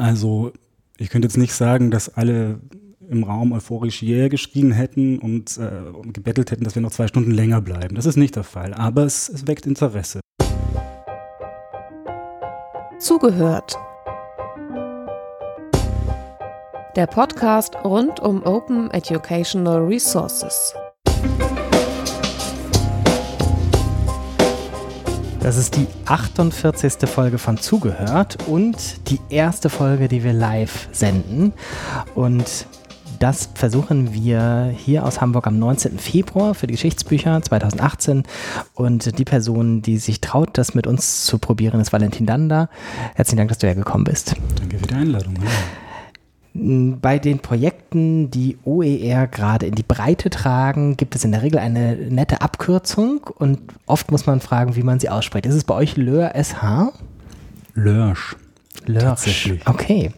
Also ich könnte jetzt nicht sagen, dass alle im Raum euphorisch yeah geschrien hätten und, äh, gebettelt hätten, dass wir noch zwei Stunden länger bleiben. Das ist nicht der Fall, aber es, es weckt Interesse. Zugehört. Der Podcast rund um Open Educational Resources. Das ist die 48. Folge von Zugehört und die erste Folge, die wir live senden. Und das versuchen wir hier aus Hamburg am 19. Februar für die Geschichtsbücher 2018. Und die Person, die sich traut, das mit uns zu probieren, ist Valentin Danda. Herzlichen Dank, dass du hergekommen bist. Danke für die Einladung. Ja. Bei den Projekten, die OER gerade in die Breite tragen, gibt es in der Regel eine nette Abkürzung und oft muss man fragen, wie man sie ausspricht. Ist es bei euch LÖR SH? Lörsch. Lörsch. Okay.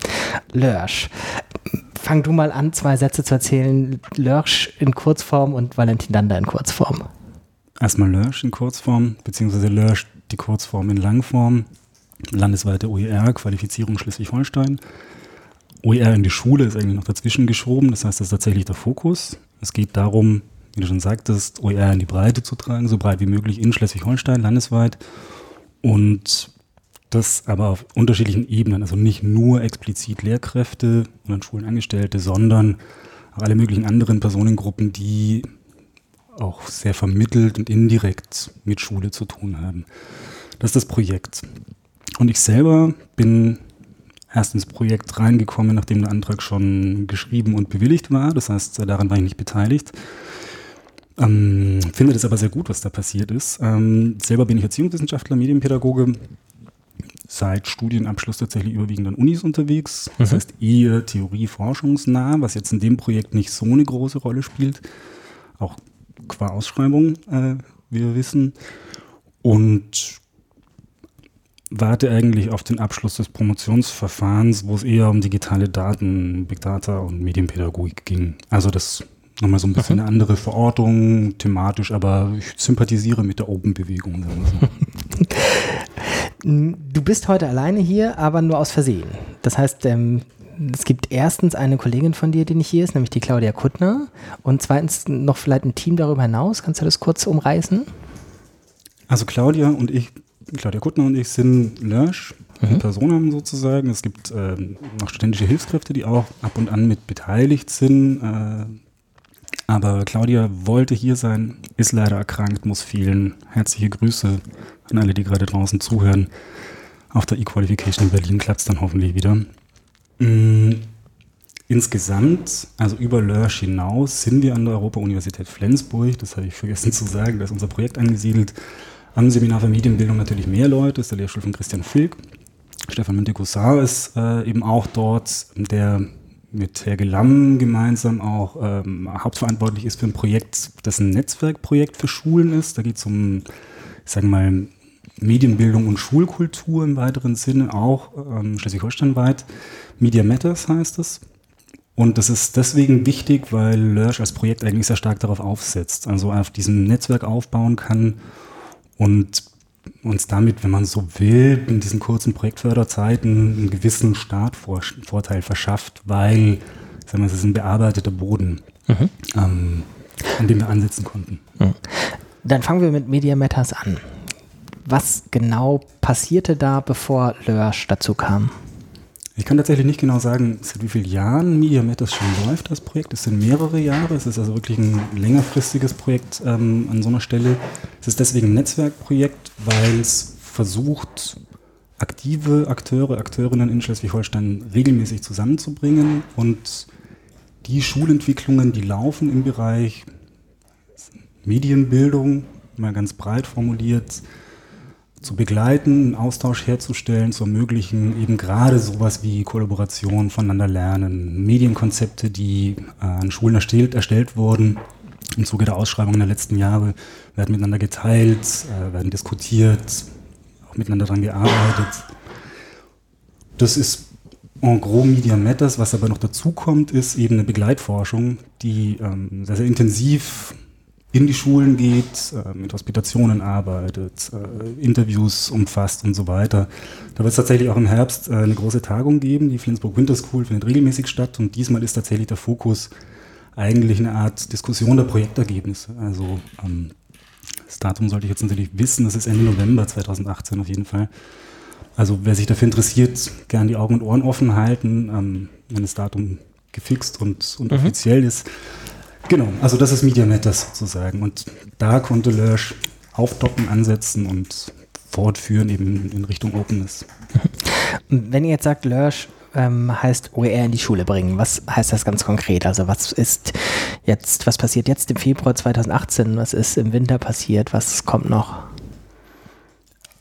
Lörsch. Fang du mal an, zwei Sätze zu erzählen. Lörsch in Kurzform und Valentin Danda in Kurzform. Erstmal Lörsch in Kurzform, beziehungsweise Lörsch die Kurzform in Langform. Landesweite OER, Qualifizierung Schleswig-Holstein. OER in die Schule ist eigentlich noch dazwischen geschoben. Das heißt, das ist tatsächlich der Fokus. Es geht darum, wie du schon sagtest, OER in die Breite zu tragen, so breit wie möglich in Schleswig-Holstein, landesweit. Und das aber auf unterschiedlichen Ebenen, also nicht nur explizit Lehrkräfte und an Schulen Angestellte, sondern auch alle möglichen anderen Personengruppen, die auch sehr vermittelt und indirekt mit Schule zu tun haben. Das ist das Projekt. Und ich selber bin erst ins Projekt reingekommen, nachdem der Antrag schon geschrieben und bewilligt war. Das heißt, daran war ich nicht beteiligt. Ähm, finde das aber sehr gut, was da passiert ist. Ähm, selber bin ich Erziehungswissenschaftler, Medienpädagoge, seit Studienabschluss tatsächlich überwiegend an Unis unterwegs. Das mhm. heißt eher Theorie-forschungsnah, was jetzt in dem Projekt nicht so eine große Rolle spielt. Auch qua Ausschreibung, äh, wie wir wissen. Und warte eigentlich auf den Abschluss des Promotionsverfahrens, wo es eher um digitale Daten, Big Data und Medienpädagogik ging. Also das nochmal so ein bisschen eine andere Verortung, thematisch, aber ich sympathisiere mit der Open-Bewegung. du bist heute alleine hier, aber nur aus Versehen. Das heißt, ähm, es gibt erstens eine Kollegin von dir, die nicht hier ist, nämlich die Claudia Kuttner. Und zweitens noch vielleicht ein Team darüber hinaus. Kannst du das kurz umreißen? Also Claudia und ich Claudia Kuttner und ich sind Lörsch, mhm. Personen sozusagen. Es gibt äh, noch studentische Hilfskräfte, die auch ab und an mit beteiligt sind. Äh, aber Claudia wollte hier sein, ist leider erkrankt, muss fehlen. Herzliche Grüße an alle, die gerade draußen zuhören. Auf der E-Qualification in Berlin klappt es dann hoffentlich wieder. Mhm. Insgesamt, also über Lörsch hinaus, sind wir an der Europa-Universität Flensburg, das habe ich vergessen zu sagen, da ist unser Projekt angesiedelt, am Seminar für Medienbildung natürlich mehr Leute, das ist der Lehrstuhl von Christian Filk. Stefan Münte-Gussar ist äh, eben auch dort, der mit Herr Gelamm gemeinsam auch ähm, hauptverantwortlich ist für ein Projekt, das ein Netzwerkprojekt für Schulen ist. Da geht es um, ich sage mal, Medienbildung und Schulkultur im weiteren Sinne, auch ähm, Schleswig-Holstein-weit. Media Matters heißt es. Und das ist deswegen wichtig, weil Lörsch als Projekt eigentlich sehr stark darauf aufsetzt, also auf diesem Netzwerk aufbauen kann und uns damit, wenn man so will, in diesen kurzen Projektförderzeiten einen gewissen Startvorteil verschafft, weil sagen wir, es ist ein bearbeiteter Boden, mhm. ähm, an dem wir ansetzen konnten. Mhm. Dann fangen wir mit Media Matters an. Was genau passierte da, bevor Lörsch dazu kam? Ich kann tatsächlich nicht genau sagen, seit wie vielen Jahren Media Matters schon läuft, das Projekt. Es sind mehrere Jahre. Es ist also wirklich ein längerfristiges Projekt ähm, an so einer Stelle. Es ist deswegen ein Netzwerkprojekt, weil es versucht, aktive Akteure, Akteurinnen in Schleswig-Holstein regelmäßig zusammenzubringen und die Schulentwicklungen, die laufen im Bereich Medienbildung, mal ganz breit formuliert, zu begleiten, einen Austausch herzustellen, zu ermöglichen, eben gerade sowas wie Kollaboration, voneinander lernen, Medienkonzepte, die äh, an Schulen erstellt, erstellt wurden. Im Zuge der Ausschreibungen der letzten Jahre werden miteinander geteilt, äh, werden diskutiert, auch miteinander daran gearbeitet. Das ist en gros Media Matters. Was aber noch dazu kommt, ist eben eine Begleitforschung, die ähm, sehr, sehr intensiv in die Schulen geht, äh, mit Hospitationen arbeitet, äh, Interviews umfasst und so weiter. Da wird es tatsächlich auch im Herbst äh, eine große Tagung geben. Die Flensburg Winter School findet regelmäßig statt und diesmal ist tatsächlich der Fokus eigentlich eine Art Diskussion der Projektergebnisse. Also ähm, das Datum sollte ich jetzt natürlich wissen, das ist Ende November 2018 auf jeden Fall. Also wer sich dafür interessiert, gern die Augen und Ohren offen halten, ähm, wenn das Datum gefixt und, und mhm. offiziell ist. Genau, also das ist Media Matters sozusagen. Und da konnte Lurch aufdocken, ansetzen und fortführen eben in Richtung Openness. Wenn ihr jetzt sagt, Lurch ähm, heißt OER in die Schule bringen, was heißt das ganz konkret? Also was ist jetzt, was passiert jetzt im Februar 2018? Was ist im Winter passiert? Was kommt noch?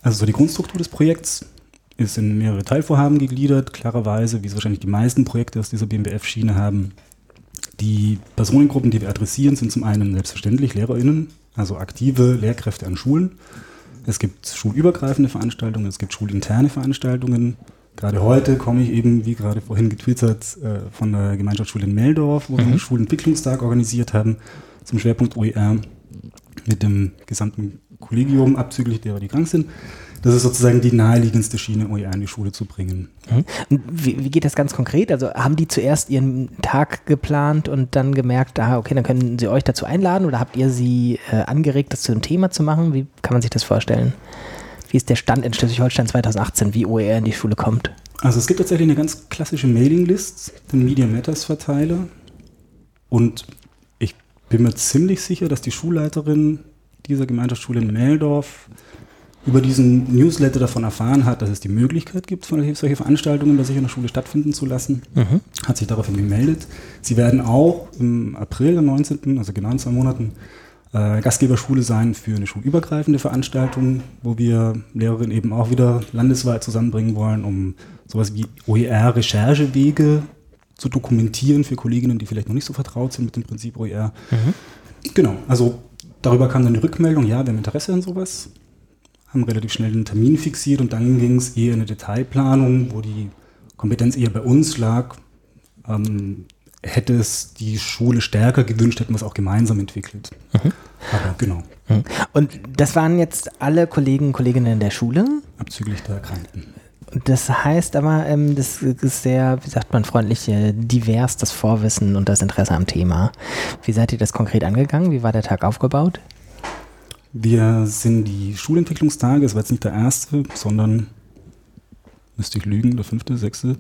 Also so die Grundstruktur des Projekts ist in mehrere Teilvorhaben gegliedert, klarerweise, wie es wahrscheinlich die meisten Projekte aus dieser BMBF-Schiene haben. Die Personengruppen, die wir adressieren, sind zum einen selbstverständlich LehrerInnen, also aktive Lehrkräfte an Schulen. Es gibt schulübergreifende Veranstaltungen, es gibt schulinterne Veranstaltungen. Gerade heute komme ich eben, wie gerade vorhin getwittert, äh, von der Gemeinschaftsschule in Meldorf, wo mhm. wir einen Schulentwicklungstag organisiert haben zum Schwerpunkt OER mit dem gesamten Kollegium, abzüglich derer, die krank sind. Das ist sozusagen die naheliegendste Schiene, OER in die Schule zu bringen. Mhm. Wie, wie, geht das ganz konkret? Also haben die zuerst ihren Tag geplant und dann gemerkt, aha, okay, dann können sie euch dazu einladen oder habt ihr sie äh, angeregt, das zu einem Thema zu machen? Wie kann man sich das vorstellen? Wie ist der Stand in Schleswig-Holstein 2018, wie OER in die Schule kommt? Also es gibt tatsächlich eine ganz klassische Mailinglist, den Media Matters Verteiler. Und ich bin mir ziemlich sicher, dass die Schulleiterin dieser Gemeinschaftsschule in Meldorf über diesen Newsletter davon erfahren hat, dass es die Möglichkeit gibt, solche Veranstaltungen bei sich in der Schule stattfinden zu lassen, mhm. hat sich daraufhin gemeldet. Sie werden auch im April, am 19., also genau in zwei Monaten, äh, Gastgeberschule sein für eine schulübergreifende Veranstaltung, wo wir Lehrerinnen eben auch wieder landesweit zusammenbringen wollen, um sowas wie OER-Recherchewege zu dokumentieren für Kolleginnen, die vielleicht noch nicht so vertraut sind mit dem Prinzip OER. Mhm. Genau, also darüber kam dann die Rückmeldung, ja, wir haben Interesse an sowas haben relativ schnell einen Termin fixiert und dann ging es eher in eine Detailplanung, wo die Kompetenz eher bei uns lag. Ähm, hätte es die Schule stärker gewünscht, hätten wir es auch gemeinsam entwickelt. Mhm. Aber genau. Mhm. Und das waren jetzt alle Kollegen und Kolleginnen der Schule? Abzüglich der Erkrankten. Das heißt aber, ähm, das ist sehr, wie sagt man freundlich, äh, divers, das Vorwissen und das Interesse am Thema. Wie seid ihr das konkret angegangen? Wie war der Tag aufgebaut? Wir sind die Schulentwicklungstage, es war jetzt nicht der erste, sondern, müsste ich lügen, der fünfte, sechste.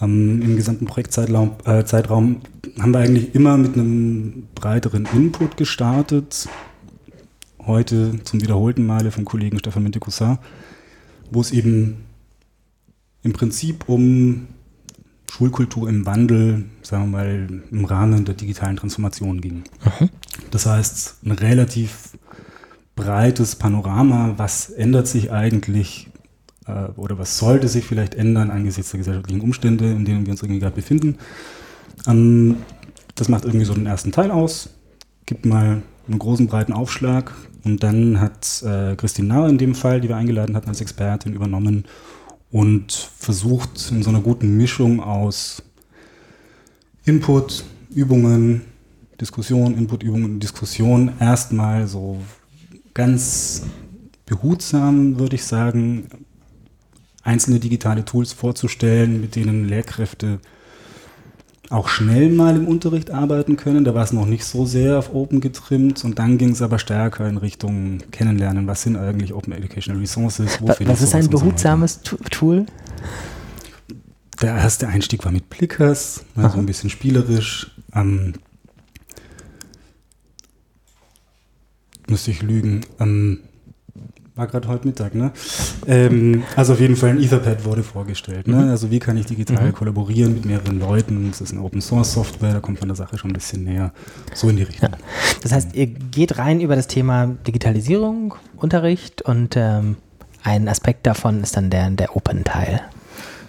Ähm, Im gesamten Projektzeitraum äh, Zeitraum haben wir eigentlich immer mit einem breiteren Input gestartet. Heute zum wiederholten Male vom Kollegen Stefan Mentecussar, wo es eben im Prinzip um Schulkultur im Wandel, sagen wir mal, im Rahmen der digitalen Transformation ging. Mhm. Das heißt, ein relativ breites Panorama, was ändert sich eigentlich äh, oder was sollte sich vielleicht ändern angesichts der gesellschaftlichen Umstände, in denen wir uns irgendwie gerade befinden. Ähm, das macht irgendwie so den ersten Teil aus, gibt mal einen großen, breiten Aufschlag und dann hat äh, Christine Nahr in dem Fall, die wir eingeladen hatten als Expertin, übernommen und versucht in so einer guten Mischung aus Input, Übungen, Diskussion, Input, Übungen, Diskussion erstmal so ganz behutsam, würde ich sagen, einzelne digitale Tools vorzustellen, mit denen Lehrkräfte auch schnell mal im Unterricht arbeiten können. Da war es noch nicht so sehr auf Open getrimmt und dann ging es aber stärker in Richtung Kennenlernen. Was sind eigentlich Open Educational Resources? was ist ein behutsames so Tool? Der erste Einstieg war mit Blickers, also ein bisschen spielerisch. Ähm, müsste ich lügen. Ähm, war gerade heute Mittag, ne? Ähm, also auf jeden Fall ein Etherpad wurde vorgestellt. Ne? Mhm. Also wie kann ich digital mhm. kollaborieren mit mehreren Leuten? Das ist eine Open Source Software, da kommt man der Sache schon ein bisschen näher. So in die Richtung. Ja. Das heißt, ihr geht rein über das Thema Digitalisierung, Unterricht und ähm, ein Aspekt davon ist dann der, der Open-Teil.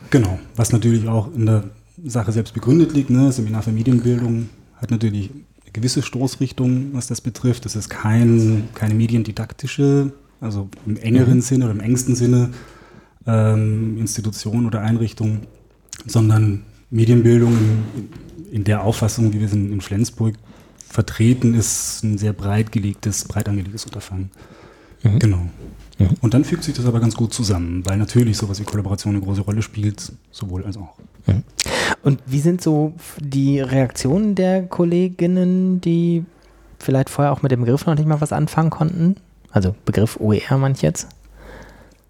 Genau, was natürlich auch in der Sache selbst begründet liegt. Ne? Seminar für Medienbildung hat natürlich gewisse Stoßrichtung, was das betrifft. Das ist kein, keine mediendidaktische, also im engeren mhm. Sinne oder im engsten Sinne ähm, Institution oder Einrichtung, sondern Medienbildung in, in, der Auffassung, wie wir es in, in Flensburg vertreten ist ein sehr breit gelegtes, breit angelegtes Unterfangen. Mhm. Genau. Mhm. Und dann fügt sich das aber ganz gut zusammen, weil natürlich sowas wie Kollaboration eine große Rolle spielt, sowohl als auch. Mhm. Und wie sind so die Reaktionen der Kolleginnen, die vielleicht vorher auch mit dem Begriff noch nicht mal was anfangen konnten? Also Begriff OER manch jetzt?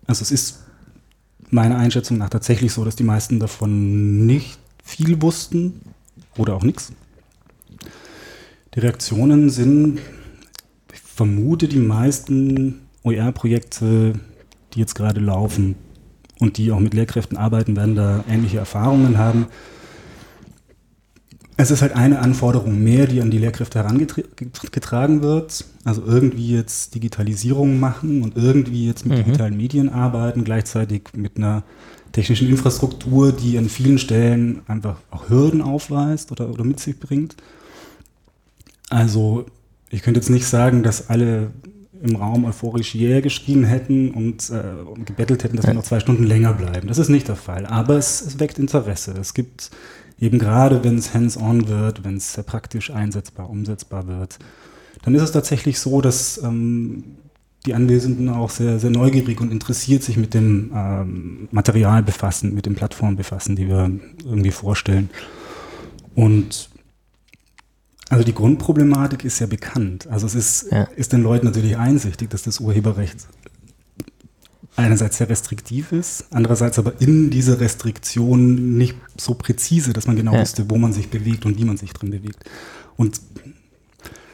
Also es ist meiner Einschätzung nach tatsächlich so, dass die meisten davon nicht viel wussten oder auch nichts. Die Reaktionen sind, ich vermute, die meisten OER-Projekte, die jetzt gerade laufen und die auch mit Lehrkräften arbeiten, werden da ähnliche Erfahrungen haben. Es ist halt eine Anforderung mehr, die an die Lehrkräfte herangetragen wird. Also irgendwie jetzt Digitalisierung machen und irgendwie jetzt mit mhm. digitalen Medien arbeiten, gleichzeitig mit einer technischen Infrastruktur, die an vielen Stellen einfach auch Hürden aufweist oder, oder mit sich bringt. Also ich könnte jetzt nicht sagen, dass alle im Raum euphorisch Yeah geschrien hätten und, äh, gebettelt hätten, dass wir noch zwei Stunden länger bleiben. Das ist nicht der Fall. Aber es, es weckt Interesse. Es gibt eben gerade, wenn es hands-on wird, wenn es sehr praktisch einsetzbar, umsetzbar wird, dann ist es tatsächlich so, dass ähm, die Anwesenden auch sehr, sehr neugierig und interessiert sich mit dem ähm, Material befassen, mit den Plattformen befassen, die wir irgendwie vorstellen. Und also die Grundproblematik ist ja bekannt. Also es ist, ja. ist den Leuten natürlich einsichtig, dass das Urheberrecht einerseits sehr restriktiv ist, andererseits aber in dieser Restriktion nicht so präzise, dass man genau ja. wüsste, wo man sich bewegt und wie man sich drin bewegt. Und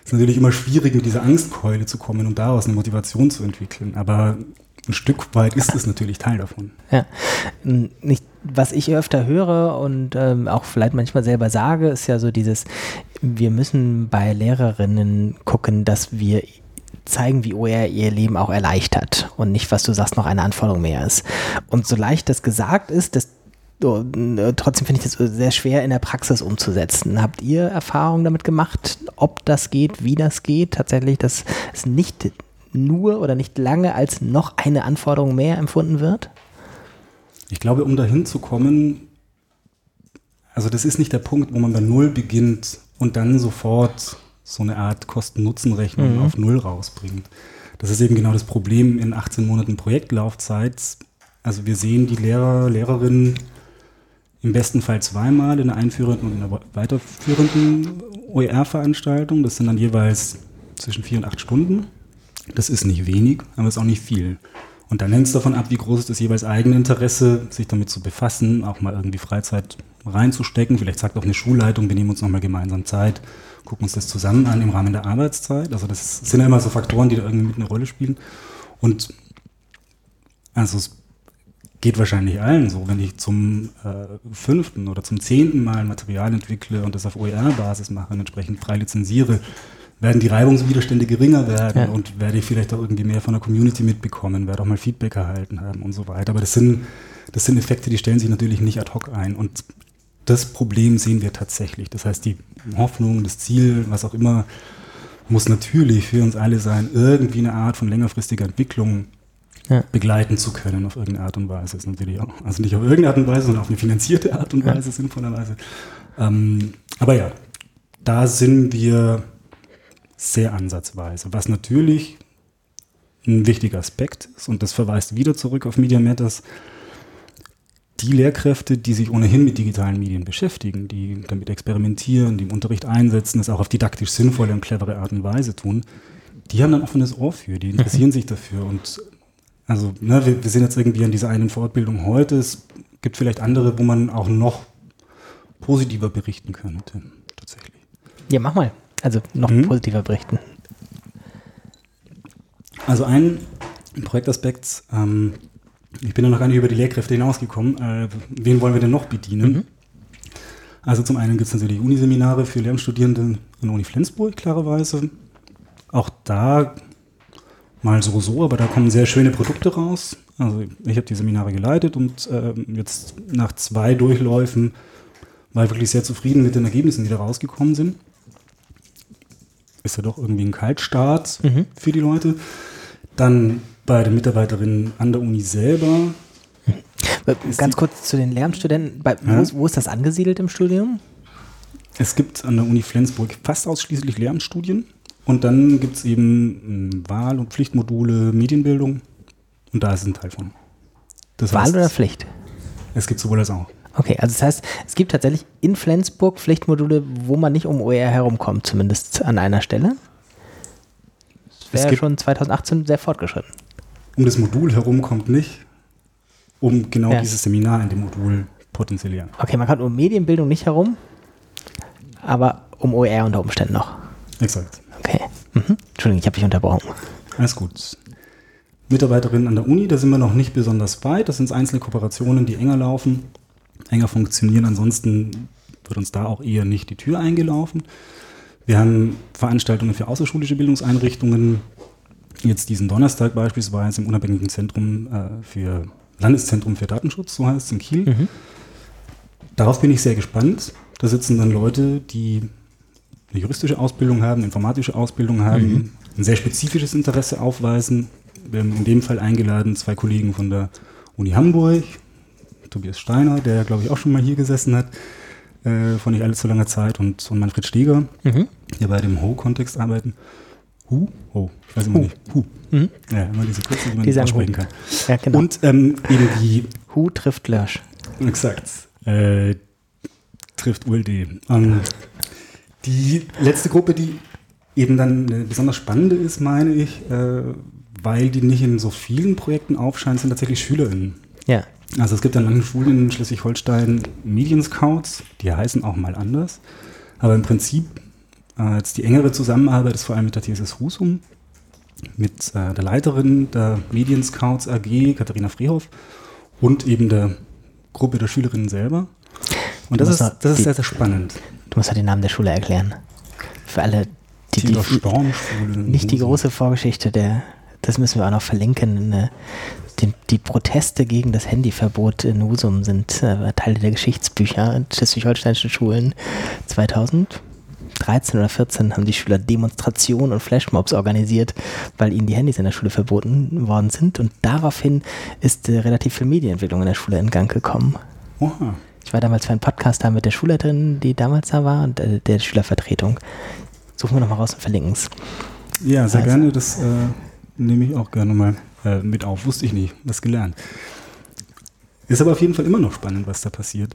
es ist natürlich immer schwierig, mit dieser Angstkeule zu kommen und daraus eine Motivation zu entwickeln. Aber ein Stück weit ist es natürlich Teil davon. Ja, nicht, was ich öfter höre und ähm, auch vielleicht manchmal selber sage, ist ja so dieses, wir müssen bei Lehrerinnen gucken, dass wir zeigen, wie OER ihr Leben auch erleichtert und nicht, was du sagst, noch eine Anforderung mehr ist. Und so leicht das gesagt ist, das, oh, trotzdem finde ich das sehr schwer in der Praxis umzusetzen. Habt ihr Erfahrungen damit gemacht, ob das geht, wie das geht? Tatsächlich, dass es nicht nur oder nicht lange als noch eine Anforderung mehr empfunden wird? Ich glaube, um dahin zu kommen, also das ist nicht der Punkt, wo man bei Null beginnt und dann sofort so eine Art Kosten-Nutzen-Rechnung mhm. auf Null rausbringt. Das ist eben genau das Problem in 18 Monaten Projektlaufzeit. Also wir sehen die Lehrer, Lehrerinnen im besten Fall zweimal in der einführenden und in der weiterführenden OER-Veranstaltung. Das sind dann jeweils zwischen vier und acht Stunden. Das ist nicht wenig, aber es ist auch nicht viel. Und dann hängt es davon ab, wie groß ist das jeweils eigene Interesse, sich damit zu befassen, auch mal irgendwie Freizeit reinzustecken. Vielleicht sagt auch eine Schulleitung, wir nehmen uns nochmal gemeinsam Zeit, gucken uns das zusammen an im Rahmen der Arbeitszeit. Also das sind ja immer so Faktoren, die da irgendwie mit eine Rolle spielen. Und also es geht wahrscheinlich allen so, wenn ich zum äh, fünften oder zum zehnten Mal Material entwickle und das auf OER-Basis mache und entsprechend frei lizenziere, werden die Reibungswiderstände geringer werden ja. und werde ich vielleicht auch irgendwie mehr von der Community mitbekommen, werde auch mal Feedback erhalten haben und so weiter. Aber das sind, das sind Effekte, die stellen sich natürlich nicht ad hoc ein. Und das Problem sehen wir tatsächlich. Das heißt, die Hoffnung, das Ziel, was auch immer, muss natürlich für uns alle sein, irgendwie eine Art von längerfristiger Entwicklung ja. begleiten zu können auf irgendeine Art und Weise. Das ist natürlich auch, also nicht auf irgendeine Art und Weise, sondern auf eine finanzierte Art und Weise, ja. sinnvollerweise. Ähm, aber ja, da sind wir sehr ansatzweise. Was natürlich ein wichtiger Aspekt ist, und das verweist wieder zurück auf Media Matters, die Lehrkräfte, die sich ohnehin mit digitalen Medien beschäftigen, die damit experimentieren, die im Unterricht einsetzen, das auch auf didaktisch sinnvolle und clevere Art und Weise tun, die haben dann offenes Ohr für, die interessieren sich dafür. Und also, ne, wir, wir sind jetzt irgendwie an dieser einen Fortbildung heute. Es gibt vielleicht andere, wo man auch noch positiver berichten könnte, tatsächlich. Ja, mach mal. Also noch mhm. positiver berichten. Also ein Projektaspekt, ähm, ich bin ja noch gar nicht über die Lehrkräfte hinausgekommen. Äh, wen wollen wir denn noch bedienen? Mhm. Also zum einen gibt es natürlich Uniseminare für Lehramtsstudierende an Uni Flensburg, klarerweise. Auch da mal so so, aber da kommen sehr schöne Produkte raus. Also ich habe die Seminare geleitet und äh, jetzt nach zwei Durchläufen war ich wirklich sehr zufrieden mit den Ergebnissen, die da rausgekommen sind ist ja doch irgendwie ein Kaltstart mhm. für die Leute. Dann bei den Mitarbeiterinnen an der Uni selber. Ganz kurz zu den Lehramtsstudenten. Bei, ja? wo, ist, wo, ist, das angesiedelt im Studium? Es gibt an der Uni Flensburg fast ausschließlich Lehramtsstudien. Und dann gibt es eben ähm, Wahl- und Pflichtmodule, Medienbildung. Und da ist es ein Teil von. Das Wahl heißt, oder Pflicht? Es gibt sowohl als auch. Okay, also das heißt, es gibt tatsächlich in Flensburg Pflichtmodule, wo man nicht um OER herumkommt, zumindest an einer Stelle. Das wäre schon 2018 sehr fortgeschritten. Um das Modul herum kommt nicht, um genau ja. dieses Seminar in dem Modul potenzieren. Okay, man kommt um Medienbildung nicht herum, aber um OER unter Umständen noch. Exakt. Okay. Mhm. Entschuldigung, ich habe dich unterbrochen. Alles gut. Mitarbeiterinnen an der Uni, da sind wir noch nicht besonders weit. Das sind einzelne Kooperationen, die enger laufen, enger funktionieren. Ansonsten wird uns da auch eher nicht die Tür eingelaufen. Wir haben Veranstaltungen für außerschulische Bildungseinrichtungen. Jetzt diesen Donnerstag beispielsweise im unabhängigen Zentrum äh, für Landeszentrum für Datenschutz, so heißt es in Kiel. Mhm. Darauf bin ich sehr gespannt. Da sitzen dann Leute, die eine juristische Ausbildung haben, informatische Ausbildung haben, mhm. ein sehr spezifisches Interesse aufweisen. Wir haben in dem Fall eingeladen zwei Kollegen von der Uni Hamburg, Tobias Steiner, der glaube ich auch schon mal hier gesessen hat, äh, vor nicht allzu langer Zeit, und, und Manfred Steger, mhm. der bei dem Ho-Kontext arbeiten. Hu? Ho, ich weiß immer Hu. nicht. Hu. Mhm. Ja, immer diese Kürze, die man nicht aussprechen kann. Ja, genau. Und ähm, eben die. Hu trifft Lösch. Exakt. Äh, trifft ULD. Ähm, die letzte Gruppe, die eben dann eine besonders spannende ist, meine ich, äh, weil die nicht in so vielen Projekten aufscheinen, sind tatsächlich SchülerInnen. Ja. Also es gibt an manchen Schulen in Schleswig-Holstein Medienscouts, die heißen auch mal anders. Aber im Prinzip äh, jetzt die engere Zusammenarbeit ist vor allem mit der TSS Husum, mit äh, der Leiterin der Medienscouts AG, Katharina Frehoff, und eben der Gruppe der Schülerinnen selber. Und das ist, das ist sehr, sehr spannend. Du musst ja den Namen der Schule erklären. Für alle, die, die, die nicht die große Vorgeschichte der, das müssen wir auch noch verlinken. Äh, die, die, Proteste gegen das Handyverbot in Husum sind äh, Teile der Geschichtsbücher schleswig-holsteinischen Schulen 2000. 13 oder 14 haben die Schüler Demonstrationen und Flashmobs organisiert, weil ihnen die Handys in der Schule verboten worden sind. Und daraufhin ist äh, relativ viel Medienentwicklung in der Schule in Gang gekommen. Oha. Ich war damals für einen Podcast da mit der Schulleiterin, die damals da war, und äh, der Schülervertretung. Suchen wir nochmal raus und verlinken es. Ja, sehr also. gerne. Das äh, nehme ich auch gerne mal äh, mit auf. Wusste ich nicht. Was gelernt. Ist aber auf jeden Fall immer noch spannend, was da passiert.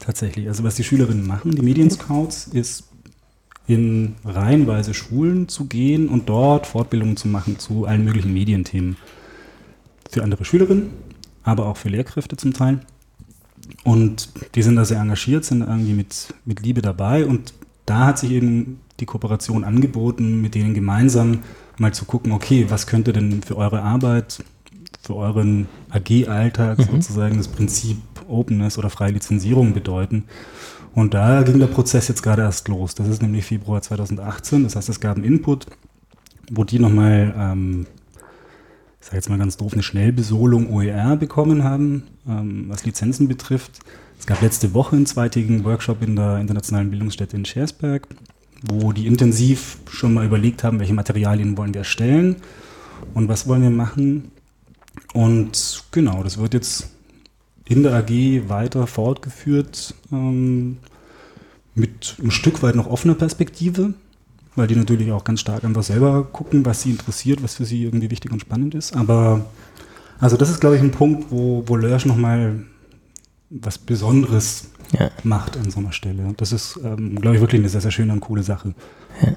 Tatsächlich. Also was die Schülerinnen machen, die Medienscouts, ist in reihenweise Schulen zu gehen und dort Fortbildungen zu machen zu allen möglichen Medienthemen. Für andere Schülerinnen, aber auch für Lehrkräfte zum Teil. Und die sind da sehr engagiert, sind irgendwie mit, mit Liebe dabei. Und da hat sich eben die Kooperation angeboten, mit denen gemeinsam mal zu gucken, okay, was könnte denn für eure Arbeit, für euren AG-Alltag mhm. sozusagen das Prinzip Openness oder freie Lizenzierung bedeuten. Und da ging der Prozess jetzt gerade erst los. Das ist nämlich Februar 2018. Das heißt, es gab einen Input, wo die nochmal, ähm, ich sage jetzt mal ganz doof, eine Schnellbesolung OER bekommen haben, ähm, was Lizenzen betrifft. Es gab letzte Woche einen zweitägigen Workshop in der Internationalen Bildungsstätte in Schersberg, wo die intensiv schon mal überlegt haben, welche Materialien wollen wir erstellen und was wollen wir machen. Und genau, das wird jetzt in der AG weiter fortgeführt ähm, mit ein Stück weit noch offener Perspektive, weil die natürlich auch ganz stark einfach selber gucken, was sie interessiert, was für sie irgendwie wichtig und spannend ist. Aber also das ist, glaube ich, ein Punkt, wo, wo Lörsch nochmal was Besonderes ja. macht an so einer Stelle. Das ist, ähm, glaube ich, wirklich eine sehr, sehr schöne und coole Sache. Ja.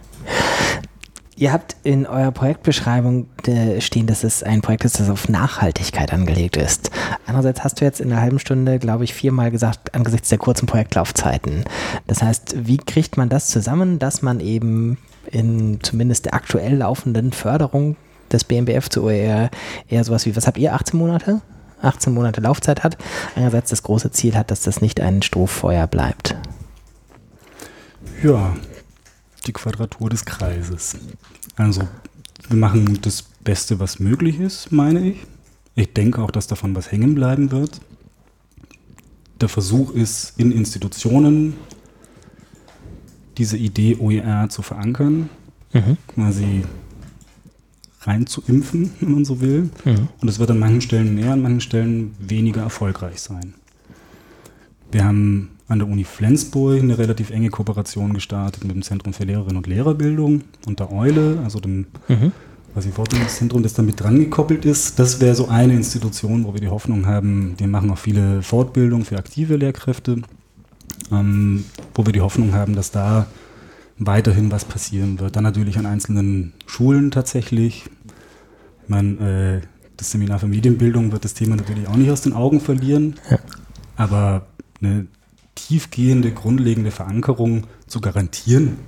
Ihr habt in eurer Projektbeschreibung äh, stehen, dass es ein Projekt ist, das auf Nachhaltigkeit angelegt ist. Andererseits hast du jetzt in einer halben Stunde, glaube ich, viermal gesagt, angesichts der kurzen Projektlaufzeiten. Das heißt, wie kriegt man das zusammen, dass man eben in zumindest der aktuell laufenden Förderung des BMBF zu OER eher sowas wie, was habt ihr, 18 Monate? 18 Monate Laufzeit hat, einerseits das große Ziel hat, dass das nicht ein Strohfeuer bleibt. Ja, die Quadratur des Kreises. Also wir machen das Beste, was möglich ist, meine ich. Ich denke auch, dass davon was hängen bleiben wird. Der Versuch ist, in Institutionen diese Idee OER zu verankern, mhm. quasi reinzuimpfen, wenn man so will. Mhm. Und es wird an manchen Stellen mehr, an manchen Stellen weniger erfolgreich sein. Wir haben an der Uni Flensburg eine relativ enge Kooperation gestartet mit dem Zentrum für Lehrerinnen und Lehrerbildung und der Eule, also dem mhm. quasi Fortbildungszentrum, das damit dran gekoppelt ist. Das wäre so eine Institution, wo wir die Hoffnung haben, wir machen auch viele Fortbildungen für aktive Lehrkräfte, ähm, wo wir die Hoffnung haben, dass da weiterhin was passieren wird. Dann natürlich an einzelnen Schulen tatsächlich. Ich meine, äh, das Seminar für Medienbildung wird das Thema natürlich auch nicht aus den Augen verlieren. Ja. Aber eine tiefgehende, grundlegende Verankerung zu garantieren,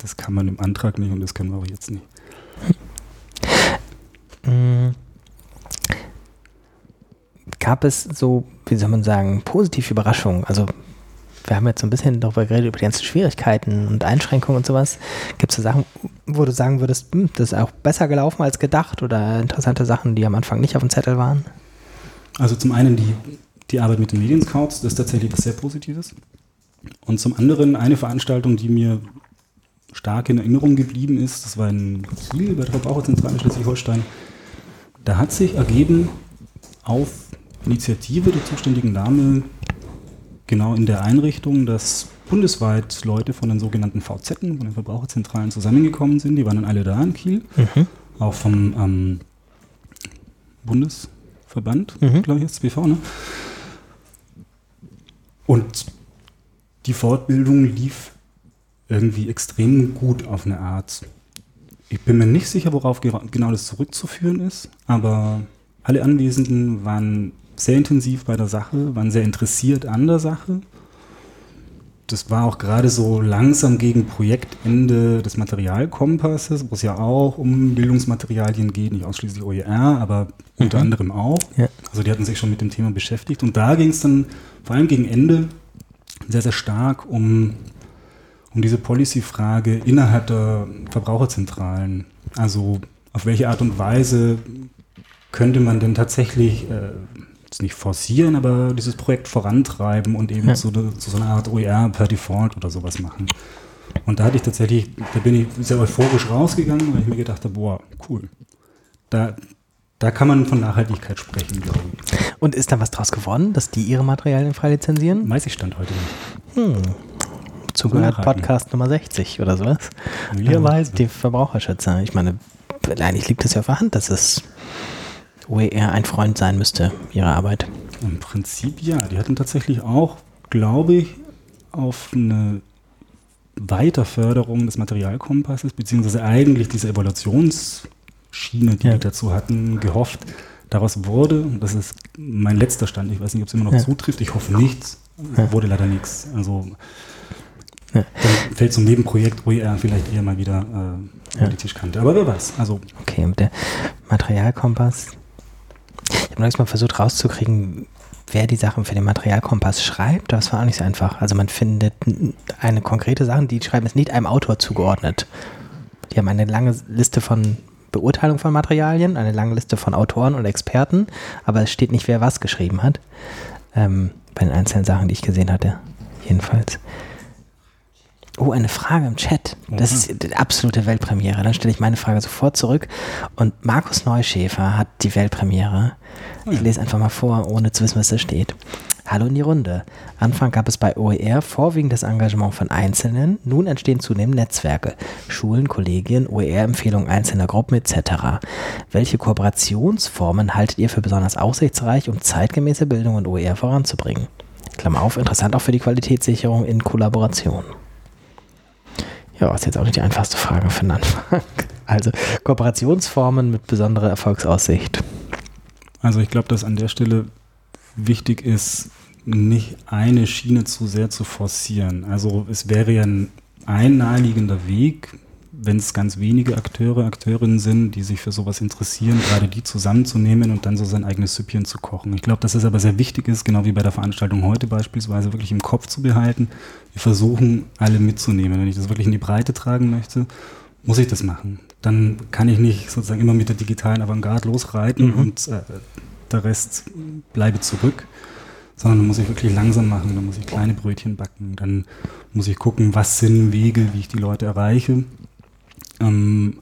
das kann man im Antrag nicht und das können wir auch jetzt nicht. Mm. Gab es so, wie soll man sagen, positive Überraschungen? Also wir haben jetzt so ein bisschen darüber geredet, über die ganzen Schwierigkeiten und Einschränkungen und sowas. Gibt es so Sachen, wo du sagen würdest, hm, das ist auch besser gelaufen als gedacht oder interessante Sachen, die am Anfang nicht auf dem Zettel waren? Also zum einen die, die Arbeit mit den Medienscouts, das ist tatsächlich was sehr Positives. Und zum anderen eine Veranstaltung, die mir stark in Erinnerung geblieben ist, das war in Kiel bei der Verbraucherzentrale Schleswig-Holstein. Da hat sich ergeben, auf Initiative der zuständigen Dame genau in der Einrichtung, dass bundesweit Leute von den sogenannten VZ, von den Verbraucherzentralen zusammengekommen sind. Die waren dann alle da in Kiel, mhm. auch vom ähm, Bundesverband, mhm. glaube ich, jetzt BV. Ne? Und die Fortbildung lief irgendwie extrem gut auf eine Art. Ich bin mir nicht sicher, worauf genau das zurückzuführen ist, aber alle Anwesenden waren sehr intensiv bei der Sache, waren sehr interessiert an der Sache. Das war auch gerade so langsam gegen Projektende des Materialkompasses, wo es ja auch um Bildungsmaterialien geht, nicht ausschließlich OER, aber unter mhm. anderem auch. Ja. Also die hatten sich schon mit dem Thema beschäftigt. Und da ging es dann vor allem gegen Ende sehr, sehr stark um, um diese Policy-Frage innerhalb der Verbraucherzentralen. Also auf welche Art und Weise könnte man denn tatsächlich äh, jetzt nicht forcieren, aber dieses Projekt vorantreiben und eben ja. zu, zu, so einer Art OER per Default oder sowas machen. Und da hatte ich tatsächlich, da bin ich sehr euphorisch rausgegangen, weil ich mir gedacht habe, boah, cool. Da, da kann man von Nachhaltigkeit sprechen, glaube ich. Und ist da was draus geworden, dass die ihre Materialien frei lizenzieren? Weiß ich stand heute nicht. Hm. Zugehört Podcast Nummer 60 oder sowas. Möglicherweise. Die Verbraucherschützer. Ich meine, eigentlich liegt es ja auf der Hand, dass es OER ein Freund sein müsste, ihre Arbeit. Im Prinzip ja. Die hatten tatsächlich auch, glaube ich, auf eine Weiterförderung des Materialkompasses, beziehungsweise eigentlich diese Evaluationsschiene, die ja. die dazu hatten, gehofft. Daraus wurde, das ist mein letzter Stand, ich weiß nicht, ob es immer noch ja. zutrifft, ich hoffe nichts, ja. wurde leider nichts. Also ja. dann fällt zum Nebenprojekt OER vielleicht eher mal wieder äh, ja. die Tischkante. Aber wer weiß. Also. Okay, und der Materialkompass, ich habe noch mal versucht rauszukriegen, wer die Sachen für den Materialkompass schreibt. Das war auch nicht so einfach. Also man findet eine konkrete Sache, die schreiben ist nicht einem Autor zugeordnet. Die haben eine lange Liste von Beurteilung von Materialien, eine lange Liste von Autoren und Experten, aber es steht nicht, wer was geschrieben hat. Ähm, bei den einzelnen Sachen, die ich gesehen hatte. Jedenfalls. Oh, eine Frage im Chat. Das ist die absolute Weltpremiere. Dann stelle ich meine Frage sofort zurück. Und Markus Neuschäfer hat die Weltpremiere. Ich lese einfach mal vor, ohne zu wissen, was da steht. Hallo in die Runde. Anfang gab es bei OER vorwiegend das Engagement von Einzelnen. Nun entstehen zunehmend Netzwerke, Schulen, Kollegien, OER-Empfehlungen einzelner Gruppen etc. Welche Kooperationsformen haltet ihr für besonders aussichtsreich, um zeitgemäße Bildung und OER voranzubringen? Klammer auf, interessant auch für die Qualitätssicherung in Kollaboration. Ja, ist jetzt auch nicht die einfachste Frage für den Anfang. Also Kooperationsformen mit besonderer Erfolgsaussicht. Also ich glaube, dass an der Stelle wichtig ist, nicht eine Schiene zu sehr zu forcieren. Also es wäre ja ein, ein naheliegender Weg, wenn es ganz wenige Akteure, Akteurinnen sind, die sich für sowas interessieren, gerade die zusammenzunehmen und dann so sein eigenes Süppchen zu kochen. Ich glaube, dass es aber sehr wichtig ist, genau wie bei der Veranstaltung heute beispielsweise, wirklich im Kopf zu behalten. Wir versuchen, alle mitzunehmen. Wenn ich das wirklich in die Breite tragen möchte, muss ich das machen. Dann kann ich nicht sozusagen immer mit der digitalen Avantgarde losreiten mhm. und äh, der Rest bleibe zurück, sondern dann muss ich wirklich langsam machen, dann muss ich kleine Brötchen backen, dann muss ich gucken, was sind Wege, wie ich die Leute erreiche ähm,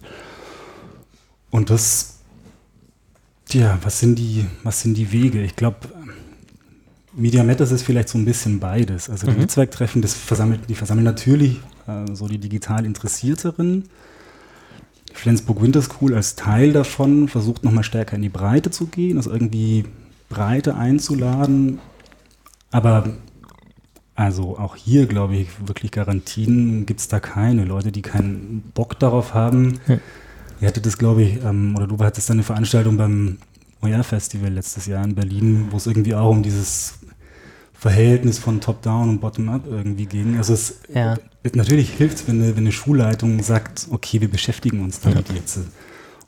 und das, ja, was sind die, was sind die Wege? Ich glaube, Media Matters ist vielleicht so ein bisschen beides. Also die Mhm. Netzwerktreffen, das versammelt, die versammeln natürlich äh, so die digital Interessierteren. Flensburg Winter School als Teil davon versucht nochmal stärker in die Breite zu gehen, also irgendwie Breite einzuladen. Aber also auch hier, glaube ich, wirklich Garantien gibt es da keine. Leute, die keinen Bock darauf haben. Hm. Ihr hattet das, glaube ich, ähm, oder du hattest dann eine Veranstaltung beim OER-Festival letztes Jahr in Berlin, wo es irgendwie auch um dieses Verhältnis von Top-Down und Bottom-Up irgendwie ging. Also es, Ja. natürlich hilft es, wenn eine, wenn eine Schulleitung sagt, okay, wir beschäftigen uns damit jetzt.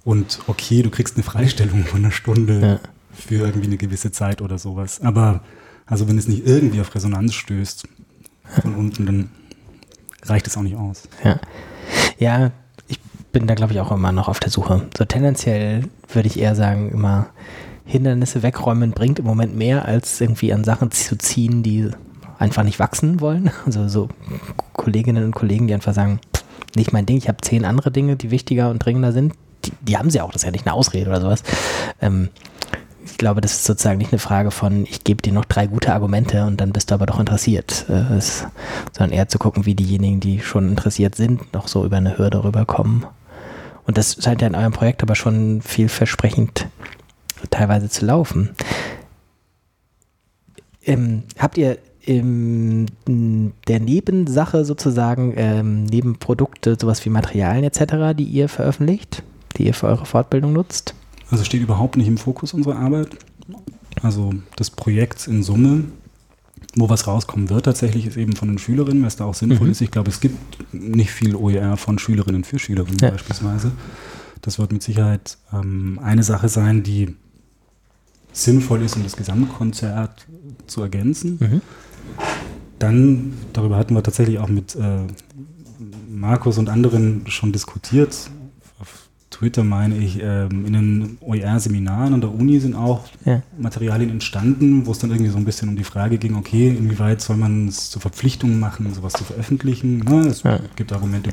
Und okay, du kriegst eine Freistellung von einer Stunde Ja. für irgendwie eine gewisse Zeit oder sowas. Aber also wenn es nicht irgendwie auf Resonanz stößt von unten, dann reicht es auch nicht aus. Ja. ja, ich bin da, glaube ich, auch immer noch auf der Suche. So tendenziell würde ich eher sagen, immer Hindernisse wegräumen bringt im Moment mehr, als irgendwie an Sachen zu ziehen, die einfach nicht wachsen wollen. Also so Kolleginnen und Kollegen, die einfach sagen, nicht mein Ding, ich habe zehn andere Dinge, die wichtiger und dringender sind. Die, die haben sie auch, das ist ja nicht eine Ausrede oder sowas. Ähm, ich glaube, das ist sozusagen nicht eine Frage von, ich gebe dir noch drei gute Argumente und dann bist du aber doch interessiert, äh, es, sondern eher zu gucken, wie diejenigen, die schon interessiert sind, noch so über eine Hürde rüberkommen. Und das scheint ja in eurem Projekt aber schon vielversprechend teilweise zu laufen. Ähm, habt ihr in der Nebensache sozusagen, ähm, Nebenprodukte, sowas wie Materialien etc., die ihr veröffentlicht, die ihr für eure Fortbildung nutzt? Also steht überhaupt nicht im Fokus unserer Arbeit. Also das Projekt in Summe, wo was rauskommen wird tatsächlich, ist eben von den Schülerinnen, was da auch sinnvoll Mhm. ist. Ich glaube, es gibt nicht viel OER von Schülerinnen für Schülerinnen Ja. beispielsweise. Das wird mit Sicherheit ähm, eine Sache sein, die sinnvoll ist, um das Gesamtkonzert zu ergänzen. Mhm. Dann, darüber hatten wir tatsächlich auch mit äh, Markus und anderen schon diskutiert. Twitter meine ich, ähm, in den OER-Seminaren an der Uni sind auch Ja. Materialien entstanden, wo es dann irgendwie so ein bisschen um die Frage ging, okay, inwieweit soll man es zur Verpflichtung machen, sowas zu veröffentlichen. Ne? Es Ja. gibt Argumente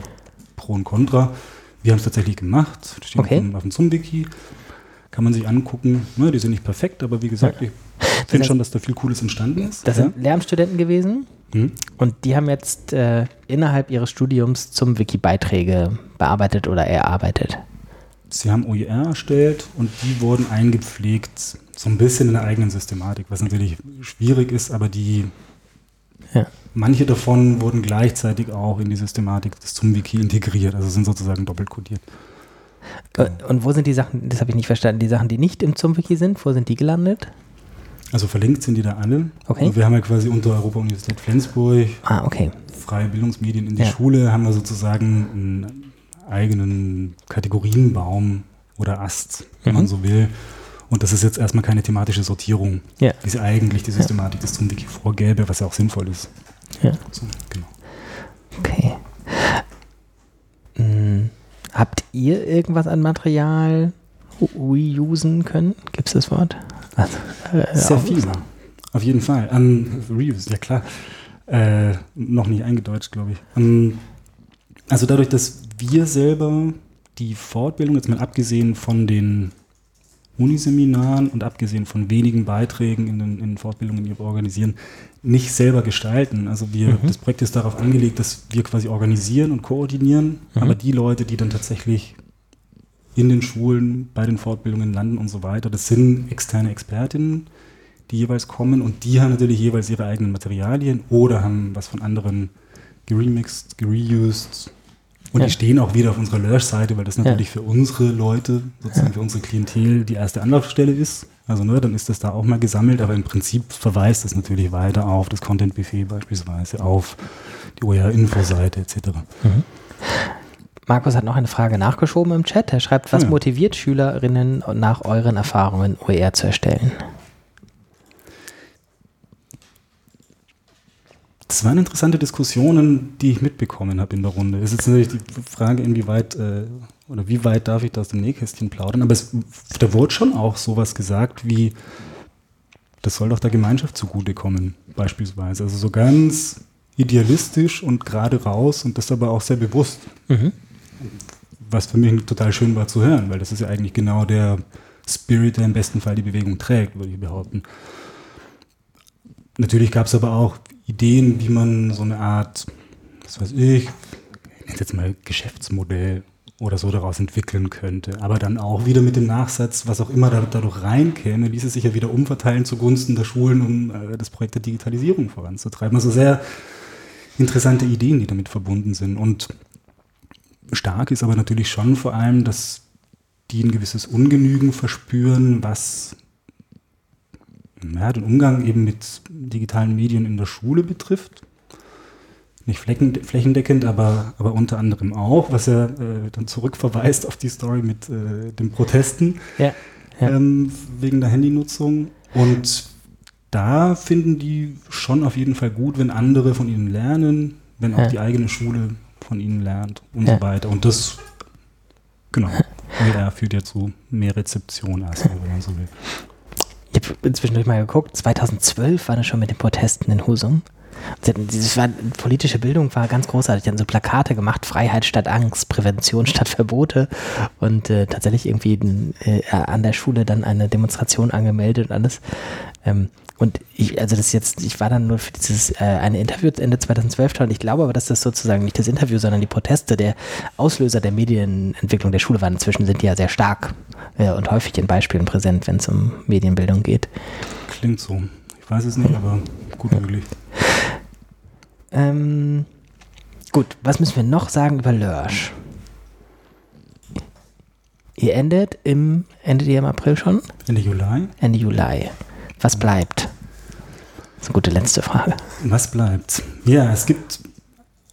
pro und contra. Wir haben es tatsächlich gemacht, steht Okay. auf dem, Zum-Wiki. Kann man sich angucken. Ne? Die sind nicht perfekt, aber wie gesagt, ich heißt- finde schon, dass da viel Cooles entstanden ist. Das Ja. sind Lehramtsstudenten gewesen Hm? und die haben jetzt äh, innerhalb ihres Studiums zum Wiki Beiträge bearbeitet oder erarbeitet. Sie haben OER erstellt und die wurden eingepflegt, so ein bisschen in der eigenen Systematik, was natürlich schwierig ist, aber die Ja. manche davon wurden gleichzeitig auch in die Systematik des Zum-Wiki integriert, also sind sozusagen doppelt codiert. Äh, Und wo sind die Sachen, das habe ich nicht verstanden, die Sachen, die nicht im ZumWiki sind, wo sind die gelandet? Also verlinkt sind die da alle. Okay. Und wir haben ja quasi unter Europa-Universität Flensburg Ah, okay. freie Bildungsmedien in die Ja. Schule, haben wir sozusagen einen eigenen Kategorienbaum oder Ast, wenn Mhm. man so will. Und das ist jetzt erstmal keine thematische Sortierung, Ja. wie sie eigentlich die Systematik des Zum-Wiki vorgäbe, was ja auch sinnvoll ist. Ja. So, genau. Okay. Hm, habt ihr irgendwas an Material reusen können? Gibt es das Wort? Also, äh, Sehr viel. Auf jeden Fall. An Reuse, ja klar. Äh, noch nicht eingedeutscht, glaube ich. Ähm, also dadurch, dass wir selber die Fortbildung, jetzt mal abgesehen von den Uniseminaren und abgesehen von wenigen Beiträgen in den, in Fortbildungen, die wir organisieren, nicht selber gestalten. Also wir, Mhm. das Projekt ist darauf angelegt, dass wir quasi organisieren und koordinieren, Mhm. aber die Leute, die dann tatsächlich in den Schulen, bei den Fortbildungen landen und so weiter, das sind externe Expertinnen, die jeweils kommen und die haben natürlich jeweils ihre eigenen Materialien oder haben was von anderen geremixed, gereused. Und Ja. die stehen auch wieder auf unserer Lurch-Seite, weil das natürlich für unsere Leute, sozusagen für unsere Klientel, die erste Anlaufstelle ist. Also ne, dann ist das da auch mal gesammelt, aber im Prinzip verweist das natürlich weiter auf das Content-Buffet beispielsweise, auf die OER-Info-Seite etc. Markus hat noch eine Frage nachgeschoben im Chat. Er schreibt, was Ja. motiviert Schülerinnen nach euren Erfahrungen OER zu erstellen? Das waren interessante Diskussionen, die ich mitbekommen habe in der Runde. Es ist jetzt natürlich die Frage, inwieweit äh, oder wie weit darf ich da aus dem Nähkästchen plaudern. Aber es, da wurde schon auch sowas gesagt wie, das soll doch der Gemeinschaft zugutekommen, beispielsweise. Also so ganz idealistisch und gerade raus und das aber auch sehr bewusst. Mhm. Was für mich total schön war zu hören, weil das ist ja eigentlich genau der Spirit, der im besten Fall die Bewegung trägt, würde ich behaupten. natürlich gab es aber auch Ideen, wie man so eine Art, was weiß ich, ich jetzt mal Geschäftsmodell oder so daraus entwickeln könnte. Aber dann auch wieder mit dem Nachsatz, was auch immer da, dadurch reinkäme, ließe sich ja wieder umverteilen zugunsten der Schulen, um äh, das Projekt der Digitalisierung voranzutreiben. Also sehr interessante Ideen, die damit verbunden sind. Und stark ist aber natürlich schon vor allem, dass die ein gewisses Ungenügen verspüren, was ja, den Umgang eben mit digitalen Medien in der Schule betrifft nicht flächendeckend, aber, aber unter anderem auch, was er äh, dann zurückverweist auf die Story mit äh, den Protesten ja, ja. Ähm, wegen der Handynutzung. Und da finden die schon auf jeden Fall gut, wenn andere von ihnen lernen, wenn auch ja. die eigene Schule von ihnen lernt und so weiter. Und das, genau, WR führt ja zu mehr Rezeption, als wenn man so will. Ich habe inzwischen mal geguckt, 2012 war das schon mit den Protesten in Husum. War, politische Bildung war ganz großartig. Die haben so Plakate gemacht, Freiheit statt Angst, Prävention statt Verbote und äh, tatsächlich irgendwie äh, an der Schule dann eine Demonstration angemeldet und alles. Ähm, und ich, also das jetzt, ich war dann nur für dieses äh, eine Interview Ende 2012 da und ich glaube aber, dass das sozusagen nicht das Interview, sondern die Proteste der Auslöser der Medienentwicklung der Schule waren. Inzwischen sind die ja sehr stark äh, und häufig in Beispielen präsent, wenn es um Medienbildung geht. Klingt so. Ich weiß es nicht, aber gut möglich. Ähm, gut, was müssen wir noch sagen über Lörsch? Ihr endet im, endet ihr im April schon? Ende Juli. Ende Juli. Was bleibt? Das ist eine gute letzte Frage. Was bleibt? Ja, es gibt,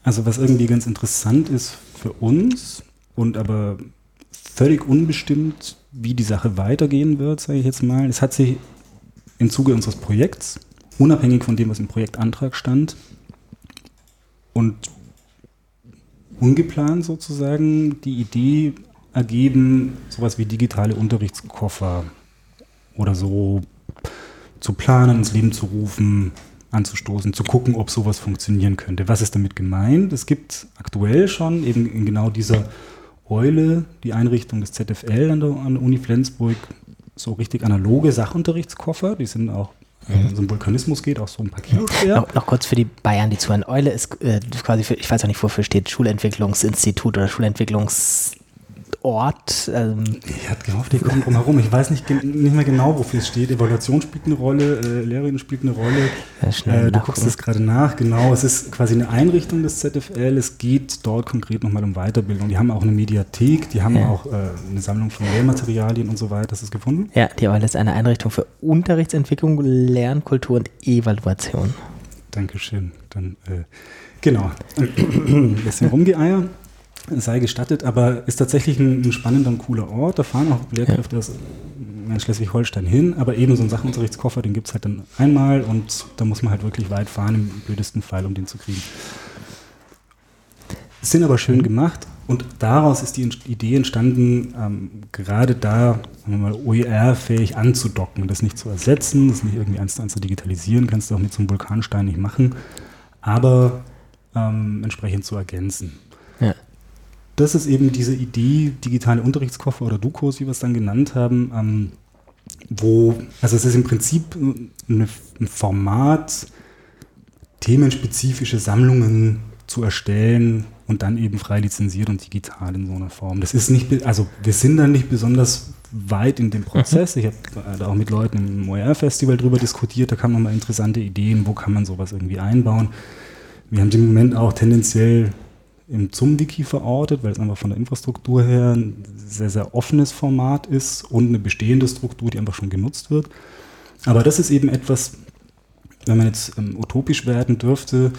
also was irgendwie ganz interessant ist für uns und aber völlig unbestimmt, wie die Sache weitergehen wird, sage ich jetzt mal. Es hat sich im Zuge unseres Projekts, unabhängig von dem, was im Projektantrag stand, und ungeplant sozusagen die Idee ergeben, sowas wie digitale Unterrichtskoffer oder so zu planen, ins Leben zu rufen, anzustoßen, zu gucken, ob sowas funktionieren könnte. Was ist damit gemeint? Es gibt aktuell schon eben in genau dieser Eule die Einrichtung des ZFL an der, an der Uni Flensburg so richtig analoge Sachunterrichtskoffer. Die sind auch wenn es um Vulkanismus geht, auch so ein paar Kilo schwer. Noch, noch, kurz für die Bayern, die zuhören. Eule ist äh, quasi für, ich weiß auch nicht, wofür steht, Schulentwicklungsinstitut oder Schulentwicklungs... Ort. Ähm ich hatte gehofft, die kommen drum herum. Ich weiß nicht, nicht mehr genau, wofür es steht. Evaluation spielt eine Rolle, äh, Lehrerin spielt eine Rolle. Ja, äh, du guckst das gerade nach, genau. Es ist quasi eine Einrichtung des ZFL. Es geht dort konkret nochmal um Weiterbildung. Die haben auch eine Mediathek, die haben ja. auch äh, eine Sammlung von Lehrmaterialien und so weiter. Hast du es gefunden? Ja, die Eule ist eine Einrichtung für Unterrichtsentwicklung, Lernkultur und Evaluation. Dankeschön. Dann, äh, genau. Ein bisschen rumgeeiert sei gestattet, aber ist tatsächlich ein, ein spannender und cooler Ort. Da fahren auch Lehrkräfte aus Schleswig-Holstein hin, aber eben so einen Sachunterrichtskoffer, den gibt es halt dann einmal und da muss man halt wirklich weit fahren, im blödesten Fall, um den zu kriegen. Sind aber schön gemacht und daraus ist die Idee entstanden, ähm, gerade da OER-fähig anzudocken, das nicht zu ersetzen, das nicht irgendwie eins zu eins zu digitalisieren, kannst du auch mit so einem Vulkanstein nicht machen, aber ähm, entsprechend zu ergänzen. Ja das ist eben diese Idee, digitale Unterrichtskoffer oder Dukos, wie wir es dann genannt haben, ähm, wo, also es ist im Prinzip eine, ein Format, themenspezifische Sammlungen zu erstellen und dann eben frei lizenziert und digital in so einer Form. Das ist nicht, also wir sind da nicht besonders weit in dem Prozess. Ich habe da auch mit Leuten im OER-Festival drüber diskutiert, da kamen nochmal interessante Ideen, wo kann man sowas irgendwie einbauen. Wir haben im Moment auch tendenziell im ZUM-Wiki verortet, weil es einfach von der Infrastruktur her ein sehr, sehr offenes Format ist und eine bestehende Struktur, die einfach schon genutzt wird. Aber das ist eben etwas, wenn man jetzt ähm, utopisch werden dürfte,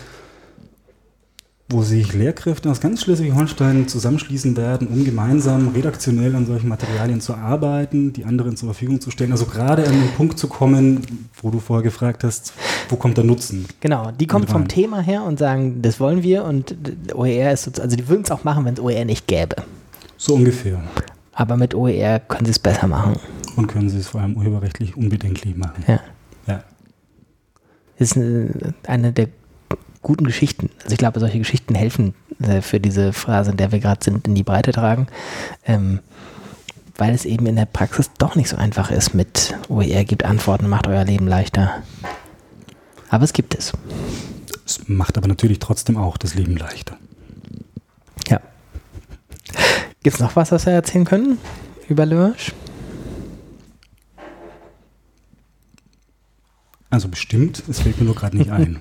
wo sich Lehrkräfte aus ganz Schleswig-Holstein zusammenschließen werden, um gemeinsam redaktionell an solchen Materialien zu arbeiten, die anderen zur Verfügung zu stellen. Also gerade an den Punkt zu kommen, wo du vorher gefragt hast, wo kommt der Nutzen? Genau, die kommen vom Thema her und sagen, das wollen wir und OER ist, also die würden es auch machen, wenn es OER nicht gäbe. So ungefähr. Aber mit OER können sie es besser machen. Und können sie es vor allem urheberrechtlich unbedenklich machen. Ja. Ja. Ist eine der guten Geschichten. Also ich glaube, solche Geschichten helfen äh, für diese Phrase, in der wir gerade sind, in die Breite tragen. Ähm, weil es eben in der Praxis doch nicht so einfach ist mit OER gibt Antworten, macht euer Leben leichter. Aber es gibt es. Es macht aber natürlich trotzdem auch das Leben leichter. Ja. Gibt es noch was, was wir erzählen können über Lösch? Also bestimmt, es fällt mir nur gerade nicht ein.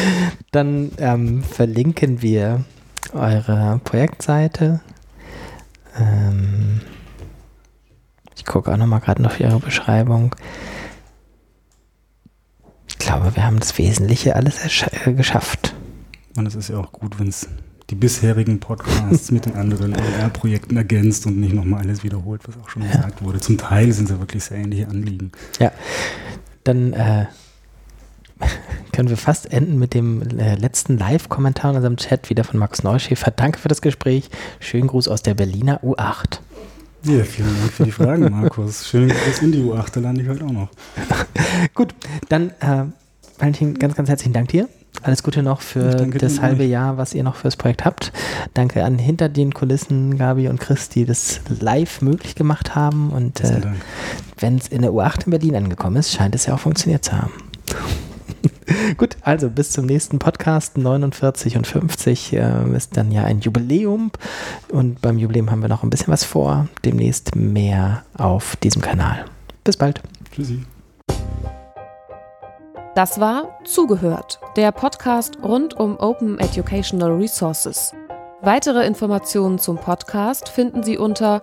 Dann ähm, verlinken wir eure Projektseite. Ähm, ich gucke auch nochmal gerade auf Ihre Beschreibung. Ich glaube, wir haben das Wesentliche alles äh, geschafft. Und es ist ja auch gut, wenn es die bisherigen Podcasts mit den anderen OER-Projekten ergänzt und nicht nochmal alles wiederholt, was auch schon ja. gesagt wurde. Zum Teil sind es ja wirklich sehr ähnliche Anliegen. Ja, dann äh, können wir fast enden mit dem äh, letzten Live-Kommentar in unserem Chat wieder von Max Neuschäfer. Danke für das Gespräch. Schönen Gruß aus der Berliner U8. Ja, vielen Dank für die Fragen, Markus. Schönen Gruß in die U8, da lande ich heute auch noch. Gut, dann äh, Valentin, ganz, ganz herzlichen Dank dir. Alles Gute noch für das halbe Jahr, was ihr noch fürs Projekt habt. Danke an hinter den Kulissen Gabi und Chris, die das live möglich gemacht haben. Und äh, wenn es in der U8 in Berlin angekommen ist, scheint es ja auch funktioniert zu haben. Gut, also bis zum nächsten Podcast. 49 und 50 äh, ist dann ja ein Jubiläum. Und beim Jubiläum haben wir noch ein bisschen was vor. Demnächst mehr auf diesem Kanal. Bis bald. Tschüssi. Das war Zugehört, der Podcast rund um Open Educational Resources. Weitere Informationen zum Podcast finden Sie unter